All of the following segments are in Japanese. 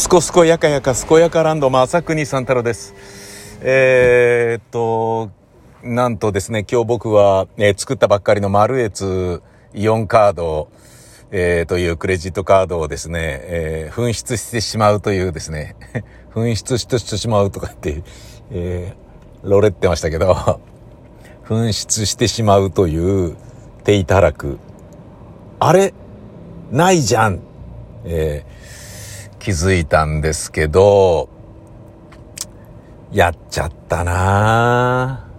すこすこやかやかすこやかランド正国三太郎です。えー、っと、なんとですね、今日僕は、えー作ったばっかりのマルエツイオンカード、えーというクレジットカードをですね、えー紛失してしまうというですね、紛失してしまうとかって、えー、ロレってましたけど、紛失してしまうという手いたらく。あれ？ないじゃんえー気づいたんですけど、やっちゃったなぁ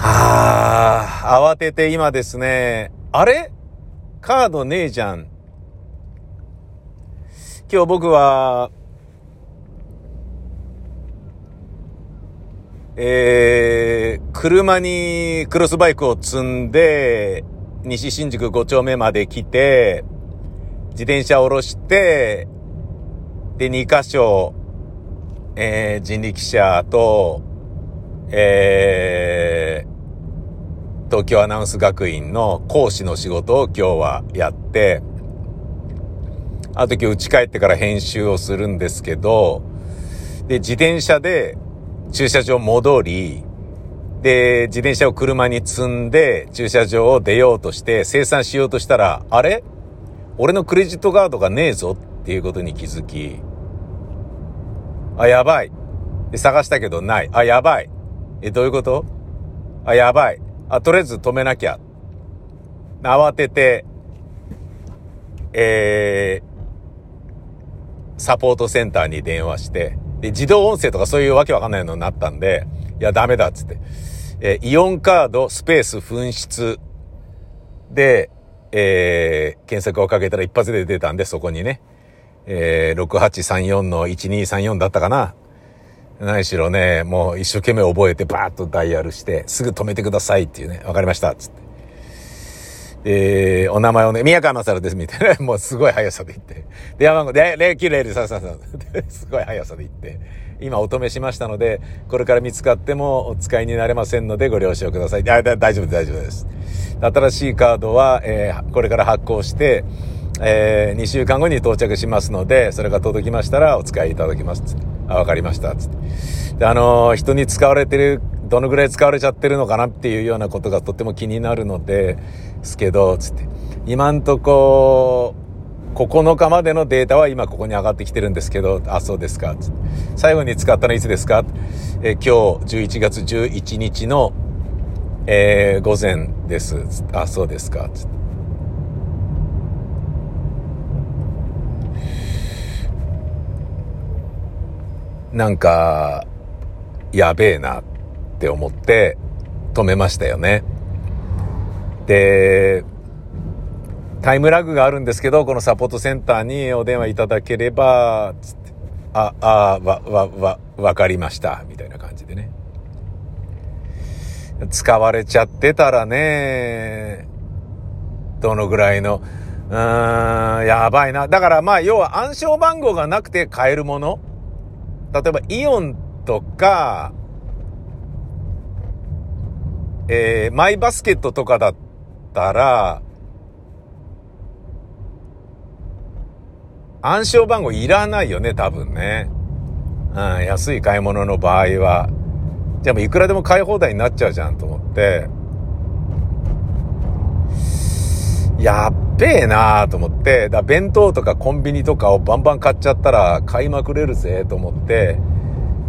はあ、慌てて今ですね、あれ？カードねえじゃん。今日僕は、えー、車にクロスバイクを積んで、西新宿5丁目まで来て、自転車を下ろして、で、2箇所、えー、人力車と、えー、東京アナウンス学院の講師の仕事を今日はやって、あと今日家帰ってから編集をするんですけど、で、自転車で駐車場戻り、で、自転車を車に積んで駐車場を出ようとして生産しようとしたら、あれ？俺のクレジットカードがねえぞっていうことに気づき、あ、やばい。で、探したけどない。あ、やばい。え、どういうこと？あ、やばい。あ、とりあえず止めなきゃ。慌てて、えー、サポートセンターに電話して、で、自動音声とかそういうわけわかんないのになったんで、いや、ダメだっつって。えーイオンカードスペース紛失で、えー検索をかけたら一発で出たんで、そこにね、えー6834の1234だったかな。何しろね、もう一生懸命覚えてバーッとダイヤルして、すぐ止めてくださいっていうね、わかりました、つって。えー、お名前をね、宮川勝です、みたいな。もうすごい速さで言って。電話番号、で、090333。すごい速さで言って。今お止めしましたので、これから見つかってもお使いになれませんのでご了承ください。あ大丈夫です、大丈夫です。新しいカードは、えーこれから発行して、え2週間後に到着しますので、それが届きましたらお使いいただきます。あ、わかりました。つって。で、あのー人に使われてる、どのぐらい使われちゃってるのかなっていうようなことがとっても気になるので、すけど、つって。今んとこ、9日までのデータは今ここに上がってきてるんですけど、あ、そうですか。最後に使ったのいつですか？え今日11月11日の、えー午前です。あ、そうですか。なんか、やべえなって思って止めましたよね。で、タイムラグがあるんですけど、このサポートセンターにお電話いただければ、つって、あ、あ、わ、わ、わ、わかりました、みたいな感じでね。使われちゃってたらね、どのぐらいの、うーん、やばいな。だからまあ、要は暗証番号がなくて買えるもの例えばイオンとか、えーマイバスケットとかだったら、暗証番号いらないよね、多分ね。うん、安い買い物の場合は。じゃあもういくらでも買い放題になっちゃうじゃんと思って。やっべえなーと思って、だ弁当とかコンビニとかをバンバン買っちゃったら買いまくれるぜと思って、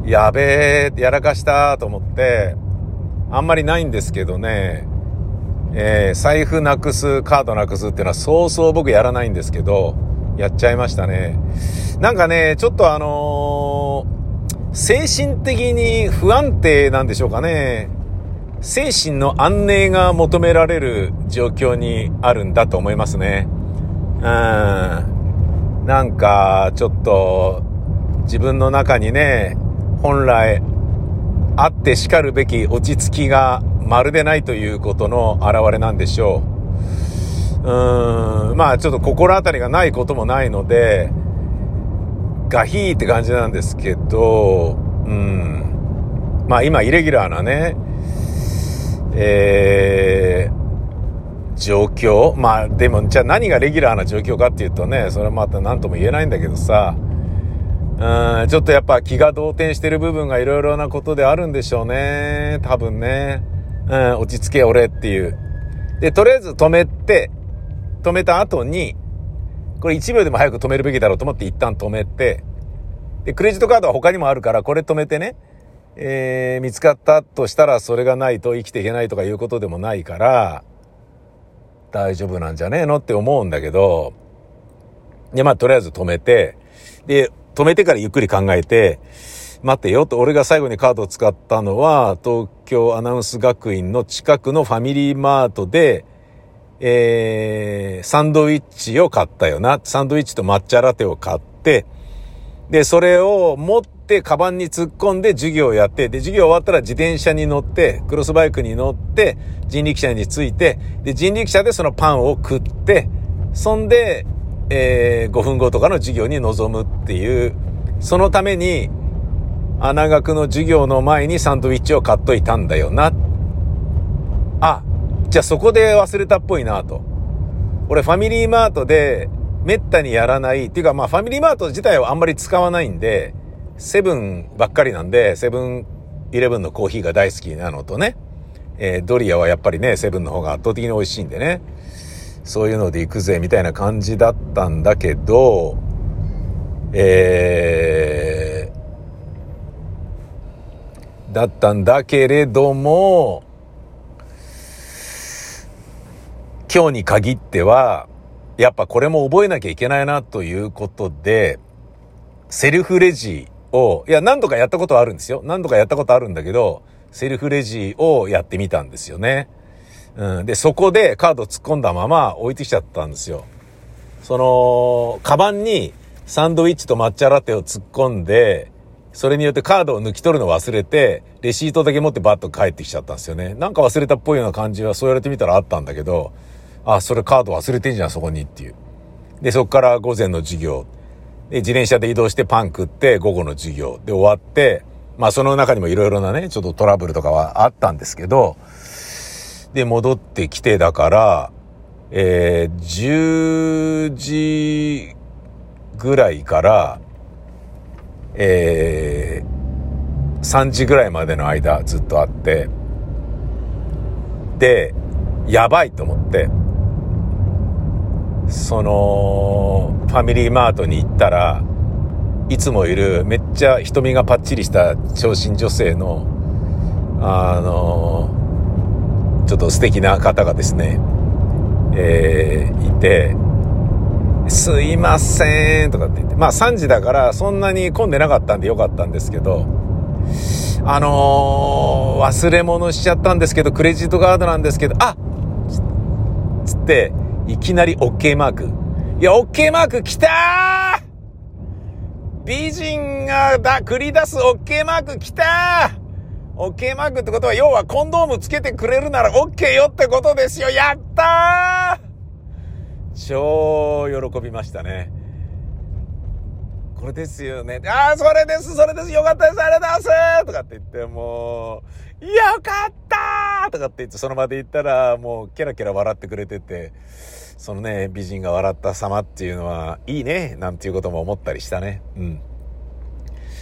やべえ、やらかしたと思って、あんまりないんですけどね、えー財布なくす、カードなくすっていうのはそうそう僕やらないんですけど、やっちゃいましたね。なんかね、ちょっとあのー精神的に不安定なんでしょうかね。精神の安寧が求められる状況にあるんだと思いますね。うん。なんか、ちょっと、自分の中にね、本来、あってしかるべき落ち着きがまるでないということの表れなんでしょう。うん。まあ、ちょっと心当たりがないこともないので、ガヒーって感じなんですけど、うん。まあ今、イレギュラーなね、えー、状況。まあでもじゃあ何がレギュラーな状況かっていうとねそれはまた何とも言えないんだけどさ。うんちょっとやっぱ気が動転してる部分がいろいろなことであるんでしょうね。多分ね。うん落ち着け俺っていう。でとりあえず止めて止めた後にこれ1秒でも早く止めるべきだろうと思って一旦止めてでクレジットカードは他にもあるからこれ止めてねえー、見つかったとしたらそれがないと生きていけないとかいうことでもないから、大丈夫なんじゃねえのって思うんだけど、で、まあ、とりあえず止めて、で、止めてからゆっくり考えて、待ってよと、俺が最後にカードを使ったのは、東京アナウンス学院の近くのファミリーマートで、えー、サンドイッチを買ったよな。サンドイッチと抹茶ラテを買って、で、それを持って、カバンに突っ込んで授業をやって、で、授業終わったら自転車に乗って、クロスバイクに乗って、人力車に着いて、で、人力車でそのパンを食って、そんで、えー、5分後とかの授業に臨むっていう、そのために、穴学の授業の前にサンドイッチを買っといたんだよな。じゃあそこで忘れたっぽいなと。俺ファミリーマートで、めったにやらない。っていうかまあファミリーマート自体はあんまり使わないんで、セブンばっかりなんで、セブンイレブンのコーヒーが大好きなのとね、えー、ドリアはやっぱりね、セブンの方が圧倒的に美味しいんでね、そういうので行くぜみたいな感じだったんだけど、えー、だったんだけれども、今日に限っては、やっぱこれも覚えなきゃいけないなということで、セルフレジを、いや、何度かやったことはあるんですよ。何度かやったことあるんだけど、セルフレジをやってみたんですよね。うん。で、そこでカード突っ込んだまま置いてきちゃったんですよ。その、カバンにサンドイッチと抹茶ラテを突っ込んで、それによってカードを抜き取るの忘れて、レシートだけ持ってバッと帰ってきちゃったんですよね。なんか忘れたっぽいような感じはそう言われてみたらあったんだけど、あ、それカード忘れてんじゃん、そこにっていう。で、そこから午前の授業。で、自転車で移動してパン食って、午後の授業で終わって、まあその中にもいろいろなね、ちょっとトラブルとかはあったんですけど、で、戻ってきてだから、えー、10時ぐらいから、えー、3時ぐらいまでの間ずっとあって、で、やばいと思って、その、ファミリーマートに行ったら、いつもいるめっちゃ瞳がパッチリした長身女性の、あの、ちょっと素敵な方がですね、えー、いて、すいませんとかって言って、まあ3時だからそんなに混んでなかったんでよかったんですけど、あのー、忘れ物しちゃったんですけど、クレジットカードなんですけど、あっつって、いきなり OK マーク。いや、OK マーク来たー美人がだ、繰り出す OK マーク来たー !OK マークってことは、要はコンドームつけてくれるなら OK よってことですよやったー超喜びましたね。これですよね。ああ、それです、それです、よかったです、ありがとうございますとかって言って、もう、よかったとかって言って、その場で言ったら、もう、キラキラ笑ってくれてて、そのね、美人が笑った様っていうのは、いいね、なんていうことも思ったりしたね。うん。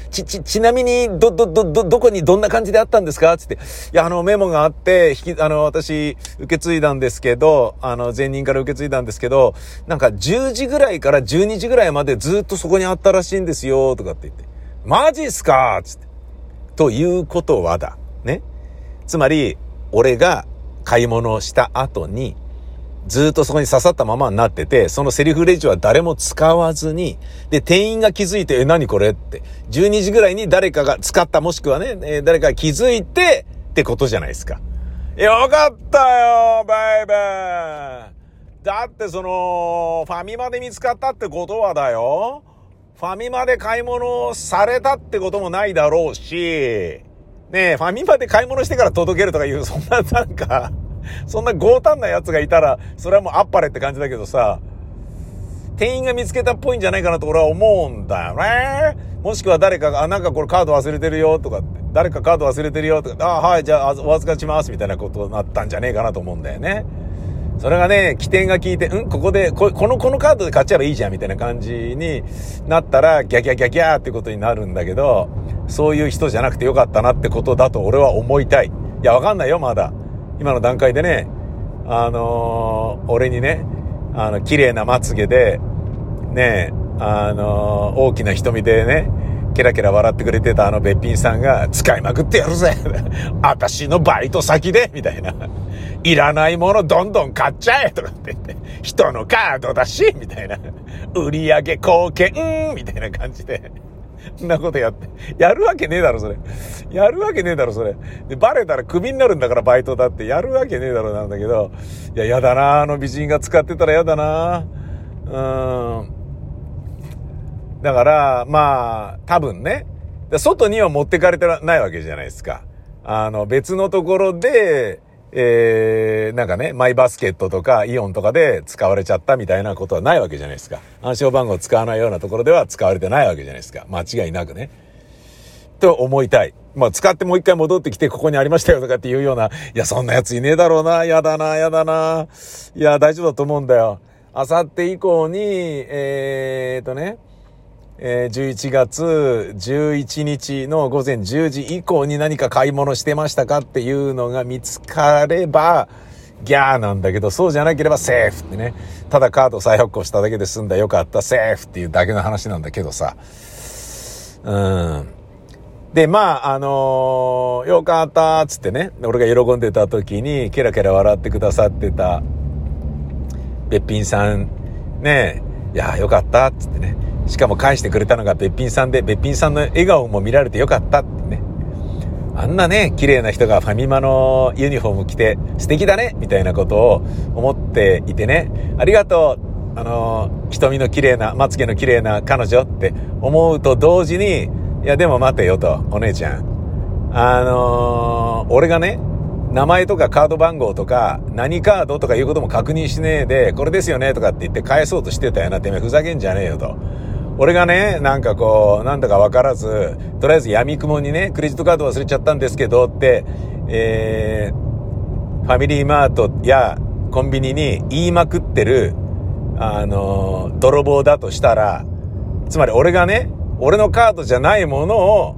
ち、ち、ちなみに、ど、ど、ど、ど、どこにどんな感じであったんですか？つって。いや、あの、メモがあって、引き、あの、私、受け継いだんですけど、あの、前任から受け継いだんですけど、なんか10時ぐらいから12時ぐらいまでずっとそこにあったらしいんですよ、とかって言って。マジっすか？つって。ということはだ。ね。つまり、俺が買い物をした後に、ずっとそこに刺さったままになってて、そのセリフレジは誰も使わずに、で、店員が気づいて、え、何これって。12時ぐらいに誰かが使った、もしくはね、え誰かが気づいて、ってことじゃないですか。よかったよ、バイバイ。だってその、ファミマで見つかったってことはだよ。ファミマで買い物されたってこともないだろうし、ねえ、ファミマで買い物してから届けるとかいう、そんななんか、そんな強胆な奴がいたら、それはもうあっぱれって感じだけどさ、店員が見つけたっぽいんじゃないかなと俺は思うんだよね。もしくは誰かが、あ、なんかこれカード忘れてるよとかって、誰かカード忘れてるよとか、あ、はい、じゃあお預かりしますみたいなことになったんじゃねえかなと思うんだよね。それがね、起点が効いて、うんここでこ、この、このカードで買っちゃえばいいじゃん、みたいな感じになったら、ギャギャギャギャーってことになるんだけど、そういう人じゃなくてよかったなってことだと俺は思いたい。いや、わかんないよ、まだ。今の段階でね、あのー、俺にね、あの、綺麗なまつげで、ね、あのー、大きな瞳でね、ケラケラ笑ってくれてたあのべっぴんさんが、使いまくってやるぜ 私のバイト先でみたいな。いらないものどんどん買っちゃえとかって言って、人のカードだしみたいな。売り上げ貢献みたいな感じで。んなことやって。やるわけねえだろ、それ。やるわけねえだろ、それ。で、バレたらクビになるんだから、バイトだって。やるわけねえだろ、なんだけど。いや、やだなあの美人が使ってたらやだなうん。だから、まあ、多分ね。外には持ってかれてないわけじゃないですか。あの、別のところで、えー、なんかね、マイバスケットとかイオンとかで使われちゃったみたいなことはないわけじゃないですか。暗証番号使わないようなところでは使われてないわけじゃないですか。間違いなくね。と思いたい。まあ、使ってもう一回戻ってきてここにありましたよとかっていうような、いや、そんなやついねえだろうな。やだな、やだな。いや、大丈夫だと思うんだよ。あさって以降に、えーとね、えー、11月11日の午前10時以降に何か買い物してましたかっていうのが見つかれば、ギャーなんだけど、そうじゃなければセーフってね。ただカード再発行しただけで済んだよかった、セーフっていうだけの話なんだけどさ。うん。で、まあ、あのー、よかったっつってね、俺が喜んでた時に、ケラケラ笑ってくださってた、べっぴんさん、ねえいや、よかったっつってね。しかも返してくれたのがべっぴんさんで、べっぴんさんの笑顔も見られてよかったってね。あんなね、綺麗な人がファミマのユニフォーム着て素敵だねみたいなことを思っていてね。ありがとうあの、瞳の綺麗な、まつげの綺麗な彼女って思うと同時に、いやでも待てよと、お姉ちゃん。あのー、俺がね、名前とかカード番号とか、何カードとかいうことも確認しねえで、これですよねとかって言って返そうとしてたよな、てめえふざけんじゃねえよと。俺がね、なんかこう、なんだかわからず、とりあえず闇雲にね、クレジットカード忘れちゃったんですけどって、えー、ファミリーマートやコンビニに言いまくってる、あの、泥棒だとしたら、つまり俺がね、俺のカードじゃないものを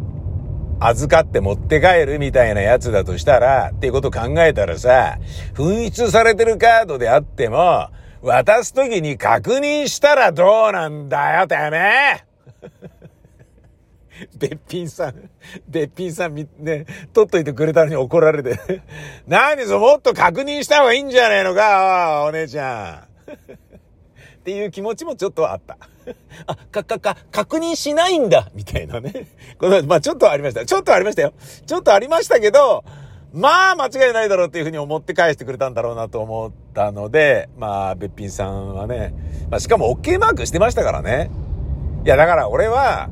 預かって持って帰るみたいなやつだとしたら、っていうこと考えたらさ、紛失されてるカードであっても、渡すときに確認したらどうなんだよ、てめえ べっぴんさん、べっぴんさんみ、ね、取っといてくれたのに怒られて。何ぞ、もっと確認した方がいいんじゃねえのか、お姉ちゃん。っていう気持ちもちょっとあった。あ、か、か、か、確認しないんだみたいなね。この、まあちょっとありました。ちょっとありましたよ。ちょっとありましたけど、まあ、間違いないだろうっていうふうに思って返してくれたんだろうなと思ったので、まあ、べっぴんさんはね、まあ、しかも OK マークしてましたからね。いや、だから俺は、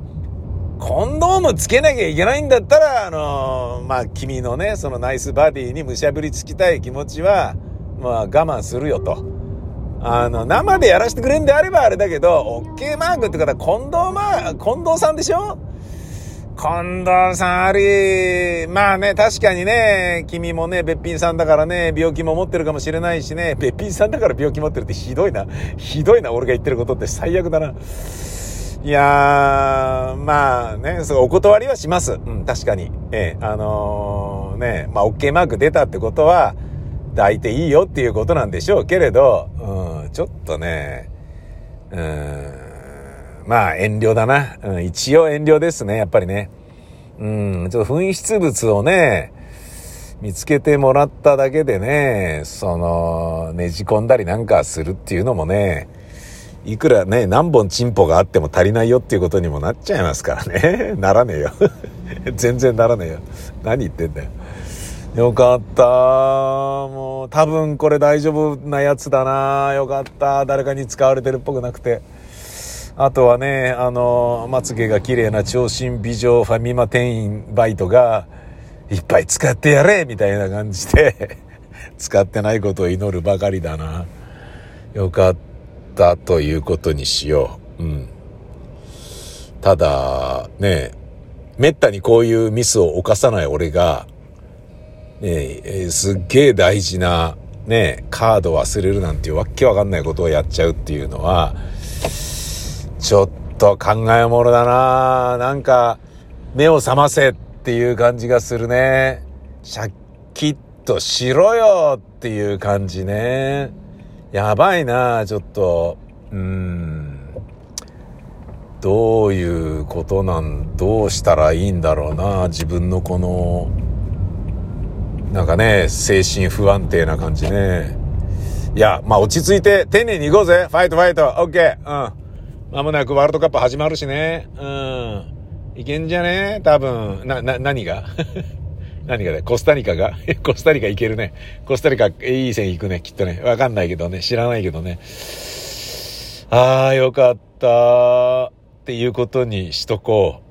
コンドームつけなきゃいけないんだったら、あのー、まあ、君のね、そのナイスバディにむしゃぶりつきたい気持ちは、まあ、我慢するよと。あの、生でやらせてくれんであればあれだけど、OK マークって方、近藤まあ、近藤さんでしょ？近藤さんあり、まあね、確かにね、君もね、べっぴんさんだからね、病気も持ってるかもしれないしね、べっぴんさんだから病気持ってるってひどいな。ひどいな、俺が言ってることって最悪だな。いやー、まあね、そう、お断りはします。うん、確かに。ええ、あのー、ね、まあ、OK マーク出たってことは、抱いていいよっていうことなんでしょうけれど、うん、ちょっとね、うん、まあ遠慮だな。うん、一応遠慮ですね、やっぱりね。うん、ちょっと紛失物をね、見つけてもらっただけでね、その、ねじ込んだりなんかするっていうのもね、いくらね、何本チンポがあっても足りないよっていうことにもなっちゃいますからね。ならねえよ。全然ならねえよ。何言ってんだよ。よかった。もう、多分これ大丈夫なやつだな。よかった。誰かに使われてるっぽくなくて。あとはね、あの、まつげが綺麗な長身美女ファミマ店員バイトが、いっぱい使ってやれみたいな感じで 使ってないことを祈るばかりだな。よかったということにしよう。うん。ただ、ね、めったにこういうミスを犯さない俺が、ね、すっげえ大事なね、カード忘れるなんていうわけわかんないことをやっちゃうっていうのは、ちょっと考えものだななんか、目を覚ませっていう感じがするね。シャッキッとしろよっていう感じね。やばいなちょっと。うん。どういうことなん、どうしたらいいんだろうな自分のこの、なんかね、精神不安定な感じね。いや、まあ落ち着いて、丁寧に行こうぜ。ファイトファイト。オッケー。うん。まもなくワールドカップ始まるしね。うん。いけんじゃね？多分。な、な、何が？何がだ？コスタリカが？コスタリカいけるね。コスタリカ、いい線行くね、きっとね。わかんないけどね。知らないけどね。ああ、よかった。っていうことにしとこう。